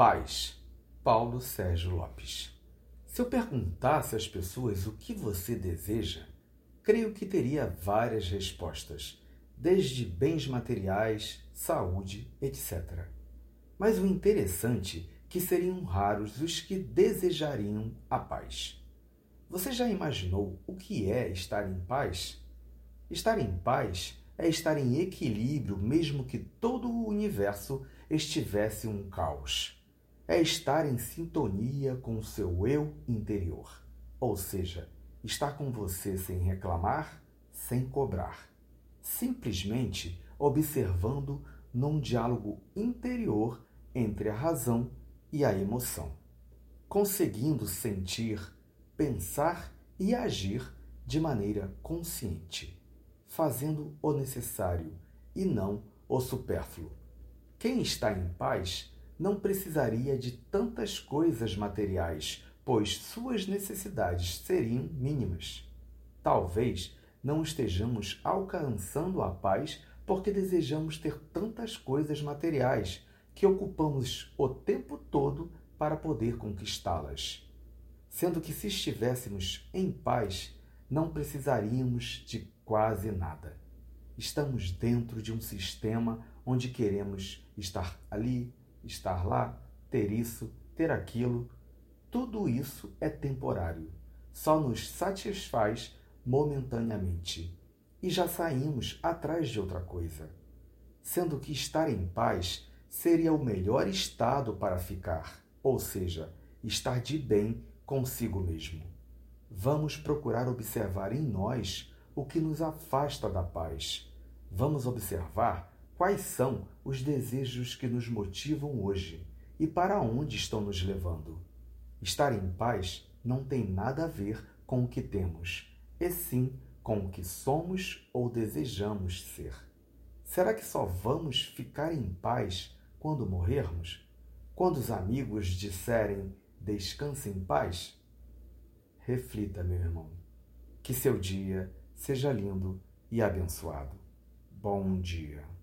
Paz, Paulo Sérgio Lopes. Se eu perguntasse às pessoas o que você deseja, creio que teria várias respostas, desde bens materiais, saúde, etc. Mas o interessante é que seriam raros os que desejariam a paz. Você já imaginou o que é estar em paz? Estar em paz é estar em equilíbrio mesmo que todo o universo estivesse um caos é estar em sintonia com o seu eu interior, ou seja, estar com você sem reclamar, sem cobrar, simplesmente observando num diálogo interior entre a razão e a emoção, conseguindo sentir, pensar e agir de maneira consciente, fazendo o necessário e não o supérfluo. Quem está em paz não precisaria de tantas coisas materiais, pois suas necessidades seriam mínimas. Talvez não estejamos alcançando a paz porque desejamos ter tantas coisas materiais que ocupamos o tempo todo para poder conquistá-las. Sendo que se estivéssemos em paz, não precisaríamos de quase nada. Estamos dentro de um sistema onde queremos estar ali, estar lá, ter isso, ter aquilo, tudo isso é temporário, só nos satisfaz momentaneamente e já saímos atrás de outra coisa. Sendo que estar em paz seria o melhor estado para ficar, ou seja, estar de bem consigo mesmo. Vamos procurar observar em nós o que nos afasta da paz. Vamos observar Quais são os desejos que nos motivam hoje e para onde estão nos levando? Estar em paz não tem nada a ver com o que temos, e sim com o que somos ou desejamos ser. Será que só vamos ficar em paz quando morrermos? Quando os amigos disserem descanse em paz? Reflita, meu irmão. Que seu dia seja lindo e abençoado. Bom dia.